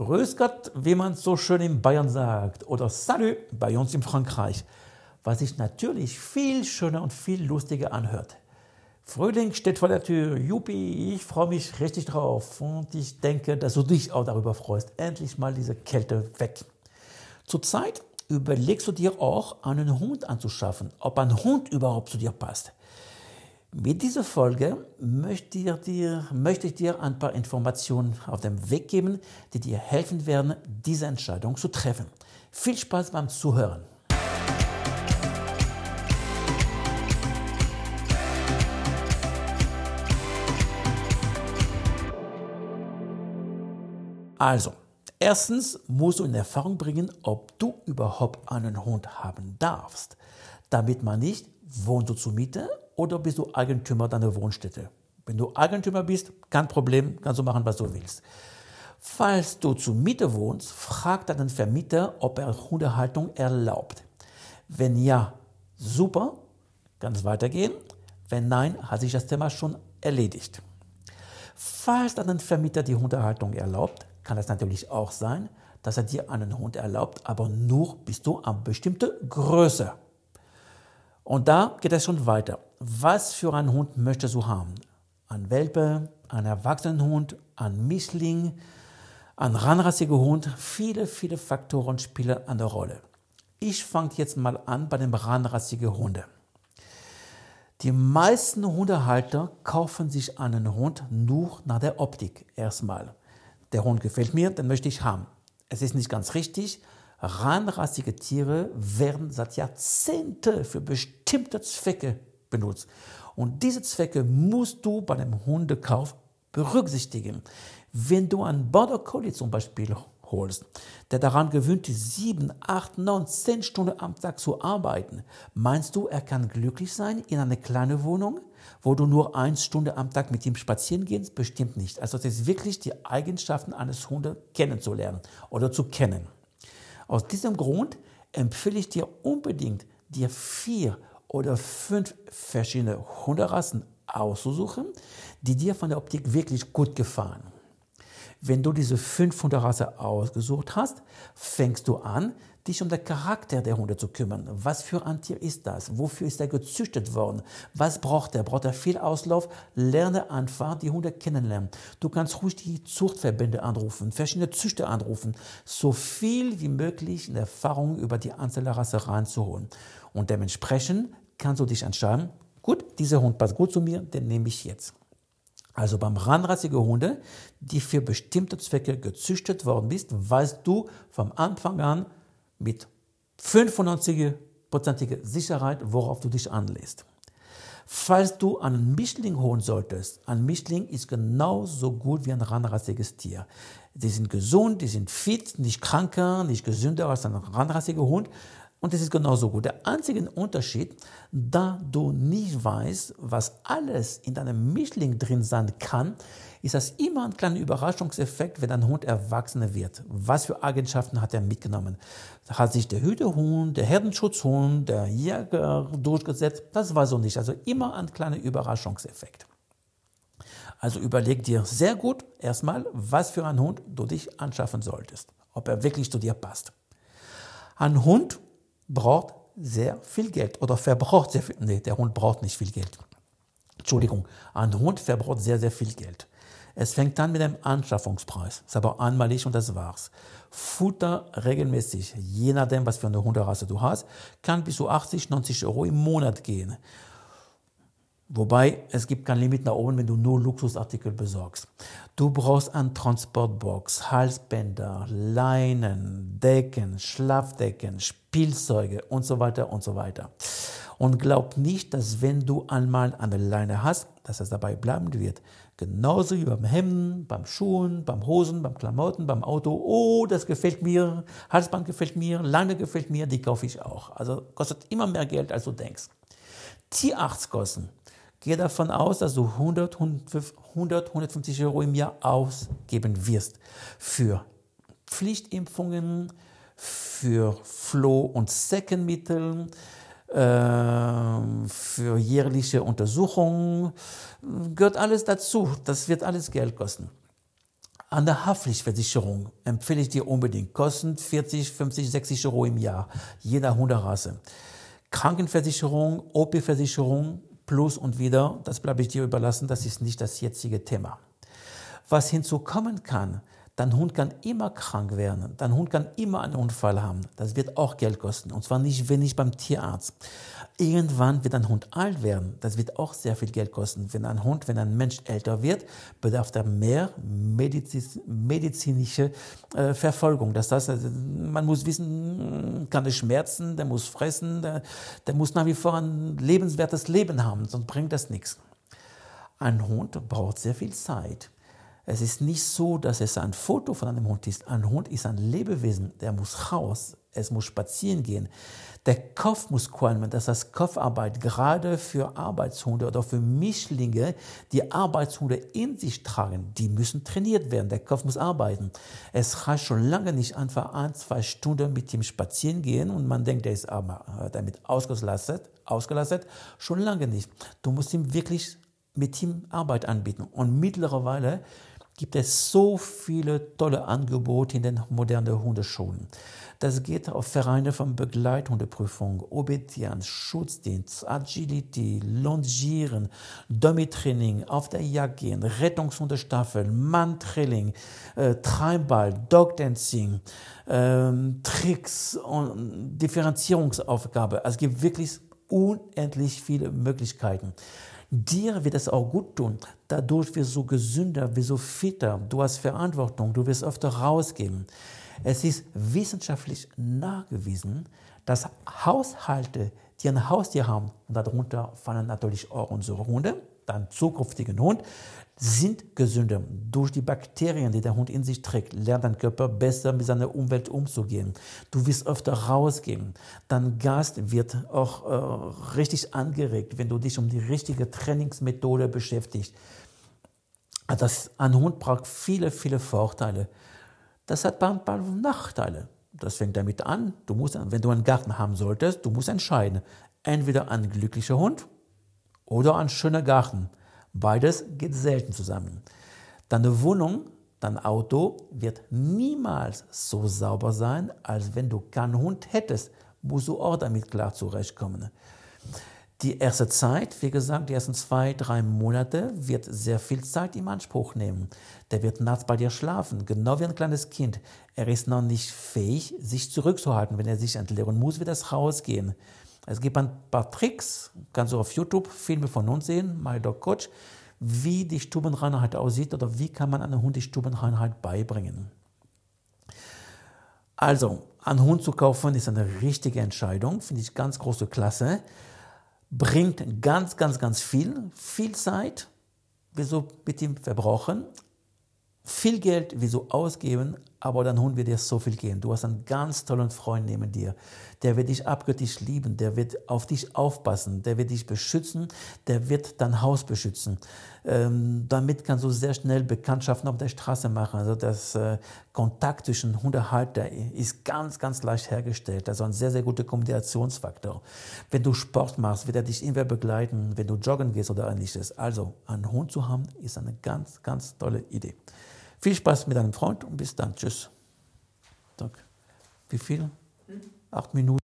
Grüß Gott, wie man so schön in Bayern sagt, oder Salut bei uns in Frankreich, was sich natürlich viel schöner und viel lustiger anhört. Frühling steht vor der Tür, Juppie, ich freue mich richtig drauf und ich denke, dass du dich auch darüber freust, endlich mal diese Kälte weg. Zurzeit überlegst du dir auch, einen Hund anzuschaffen, ob ein Hund überhaupt zu dir passt. Mit dieser Folge möchte ich, dir, möchte ich dir ein paar Informationen auf den Weg geben, die dir helfen werden, diese Entscheidung zu treffen. Viel Spaß beim Zuhören. Also, erstens musst du in Erfahrung bringen, ob du überhaupt einen Hund haben darfst, damit man nicht wohnst du zur Miete oder bist du Eigentümer deiner Wohnstätte? Wenn du Eigentümer bist, kein Problem, kannst du machen, was du willst. Falls du zur Miete wohnst, frag deinen Vermieter, ob er Hundehaltung erlaubt. Wenn ja, super, kann es weitergehen. Wenn nein, hat sich das Thema schon erledigt. Falls dein Vermieter die Hundehaltung erlaubt, kann es natürlich auch sein, dass er dir einen Hund erlaubt, aber nur bis zu einer bestimmten Größe. Und da geht es schon weiter. Was für einen Hund möchtest du haben? Ein Welpe, ein Erwachsenenhund, ein Mischling, ein ranrassiger Hund? Viele, viele Faktoren spielen eine Rolle. Ich fange jetzt mal an bei den ranrassigen Hunden. Die meisten Hundehalter kaufen sich einen Hund nur nach der Optik erstmal. Der Hund gefällt mir, den möchte ich haben. Es ist nicht ganz richtig, Reinrassige Tiere werden seit Jahrzehnten für bestimmte Zwecke benutzt. Und diese Zwecke musst du bei dem Hundekauf berücksichtigen. Wenn du einen Border Collie zum Beispiel holst, der daran gewöhnt ist, sieben, acht, neun, zehn Stunden am Tag zu arbeiten, meinst du, er kann glücklich sein in einer kleinen Wohnung, wo du nur eine Stunde am Tag mit ihm spazieren gehst? Bestimmt nicht. Also es ist wirklich die Eigenschaften eines Hundes kennenzulernen oder zu kennen. Aus diesem Grund empfehle ich dir unbedingt, dir vier oder fünf verschiedene Hunderassen auszusuchen, die dir von der Optik wirklich gut gefallen. Wenn du diese fünf Hunderassen ausgesucht hast, fängst du an, dich um den Charakter der Hunde zu kümmern. Was für ein Tier ist das? Wofür ist er gezüchtet worden? Was braucht er? Braucht er viel Auslauf? Lerne einfach die Hunde kennenlernen. Du kannst ruhig die Zuchtverbände anrufen, verschiedene Züchter anrufen, so viel wie möglich in Erfahrung über die einzelne Rasse reinzuholen. Und dementsprechend kannst du dich entscheiden, gut, dieser Hund passt gut zu mir, den nehme ich jetzt. Also beim ranrassige Hunde, die für bestimmte Zwecke gezüchtet worden bist, weißt du vom Anfang an, mit 95%iger Sicherheit, worauf du dich anlässt. Falls du einen Mischling holen solltest, ein Mischling ist genauso gut wie ein ranrassiges Tier. Die sind gesund, die sind fit, nicht kranker, nicht gesünder als ein ranrassiger Hund. Und das ist genauso gut. Der einzige Unterschied, da du nicht weißt, was alles in deinem Mischling drin sein kann, ist das immer ein kleiner Überraschungseffekt, wenn ein Hund erwachsener wird. Was für Eigenschaften hat er mitgenommen? Hat sich der Hütehund, der Herdenschutzhund, der Jäger durchgesetzt? Das war so nicht. Also immer ein kleiner Überraschungseffekt. Also überleg dir sehr gut erstmal, was für einen Hund du dich anschaffen solltest. Ob er wirklich zu dir passt. Ein Hund braucht sehr viel Geld oder verbraucht sehr viel. Nee, der Hund braucht nicht viel Geld. Entschuldigung, ein Hund verbraucht sehr, sehr viel Geld. Es fängt an mit einem Anschaffungspreis. Ist aber einmalig und das war's. Futter regelmäßig, je nachdem, was für eine Hunderasse du hast, kann bis zu 80, 90 Euro im Monat gehen. Wobei es gibt kein Limit nach oben, wenn du nur Luxusartikel besorgst. Du brauchst eine Transportbox, Halsbänder, Leinen, Decken, Schlafdecken, Spielzeuge und so weiter und so weiter. Und glaub nicht, dass wenn du einmal eine Leine hast, dass es dabei bleiben wird. Genauso wie beim Hemden, beim Schuhen, beim Hosen, beim Klamotten, beim Auto. Oh, das gefällt mir, Halsband gefällt mir, Leine gefällt mir, die kaufe ich auch. Also kostet immer mehr Geld, als du denkst. Tierarztkosten. Gehe davon aus, dass du 100, 100, 150 Euro im Jahr ausgeben wirst für Pflichtimpfungen, für Floh- und Säckenmittel, ähm, für jährliche Untersuchungen, gehört alles dazu. Das wird alles Geld kosten. An der Haftpflichtversicherung empfehle ich dir unbedingt. Kosten 40, 50, 60 Euro im Jahr, je nach Hunderasse. Krankenversicherung, OP-Versicherung, plus und wieder, das bleibe ich dir überlassen, das ist nicht das jetzige Thema. Was hinzukommen kann, Dein Hund kann immer krank werden. Dein Hund kann immer einen Unfall haben. Das wird auch Geld kosten. Und zwar nicht wenig beim Tierarzt. Irgendwann wird ein Hund alt werden. Das wird auch sehr viel Geld kosten. Wenn ein Hund, wenn ein Mensch älter wird, bedarf er mehr mediz medizinische äh, Verfolgung. Das heißt, also, man muss wissen, kann er schmerzen, der muss fressen, der, der muss nach wie vor ein lebenswertes Leben haben, sonst bringt das nichts. Ein Hund braucht sehr viel Zeit. Es ist nicht so, dass es ein Foto von einem Hund ist. Ein Hund ist ein Lebewesen, der muss raus, es muss spazieren gehen. Der Kopf muss qualmen, das heißt Kopfarbeit, gerade für Arbeitshunde oder für Mischlinge, die Arbeitshunde in sich tragen, die müssen trainiert werden. Der Kopf muss arbeiten. Es reicht schon lange nicht einfach ein, zwei Stunden mit ihm spazieren gehen und man denkt, der ist aber damit ausgelastet, ausgelastet. Schon lange nicht. Du musst ihm wirklich mit ihm Arbeit anbieten. Und mittlerweile gibt es so viele tolle Angebote in den modernen Hundeschulen. Das geht auf Vereine von Begleithundeprüfung, Obedienz, Schutzdienst, Agility, Longieren, Dummy-Training, auf der Jagd gehen, Rettungshundestaffel, Mann-Training, äh, Treibball, Dogdancing, äh, Tricks und Differenzierungsaufgabe. Also es gibt wirklich unendlich viele Möglichkeiten. Dir wird es auch gut tun. Dadurch wirst du gesünder, wirst du fitter. Du hast Verantwortung, du wirst öfter rausgehen. Es ist wissenschaftlich nachgewiesen, dass Haushalte, die ein Haustier haben, und darunter fallen natürlich auch unsere Hunde, deinen zukünftigen Hund, sind gesünder. Durch die Bakterien, die der Hund in sich trägt, lernt dein Körper besser mit seiner Umwelt umzugehen. Du wirst öfter rausgehen. Dein Geist wird auch äh, richtig angeregt, wenn du dich um die richtige Trainingsmethode beschäftigst. Das, ein Hund braucht viele, viele Vorteile. Das hat ein paar Nachteile. Das fängt damit an, du musst, wenn du einen Garten haben solltest, du musst entscheiden. Entweder ein glücklicher Hund oder ein schöner Garten. Beides geht selten zusammen. Deine Wohnung, dein Auto wird niemals so sauber sein, als wenn du keinen Hund hättest. Musst du auch damit klar zurechtkommen. Die erste Zeit, wie gesagt, die ersten zwei, drei Monate wird sehr viel Zeit im Anspruch nehmen. Der wird nachts bei dir schlafen, genau wie ein kleines Kind. Er ist noch nicht fähig, sich zurückzuhalten. Wenn er sich entleeren muss, wird es rausgehen. Es gibt ein paar Tricks, kannst du auf YouTube Filme von uns sehen, My Dog Coach, wie die Stubenreinheit aussieht oder wie kann man einem Hund die Stubenreinheit beibringen. Also, einen Hund zu kaufen ist eine richtige Entscheidung, finde ich ganz große Klasse. Bringt ganz, ganz, ganz viel, viel Zeit, wieso mit ihm verbrauchen, viel Geld wieso ausgeben, aber dein Hund wird dir so viel gehen. Du hast einen ganz tollen Freund neben dir. Der wird dich abgöttisch lieben, der wird auf dich aufpassen, der wird dich beschützen, der wird dein Haus beschützen. Ähm, damit kannst du sehr schnell Bekanntschaften auf der Straße machen. Also das äh, Kontakt zwischen Hundehalter ist ganz, ganz leicht hergestellt. Also ein sehr, sehr guter Kommunikationsfaktor. Wenn du Sport machst, wird er dich immer begleiten, wenn du joggen gehst oder ähnliches. Also einen Hund zu haben, ist eine ganz, ganz tolle Idee. Viel Spaß mit deinem Freund und bis dann. Tschüss. Wie viel? Acht Minuten.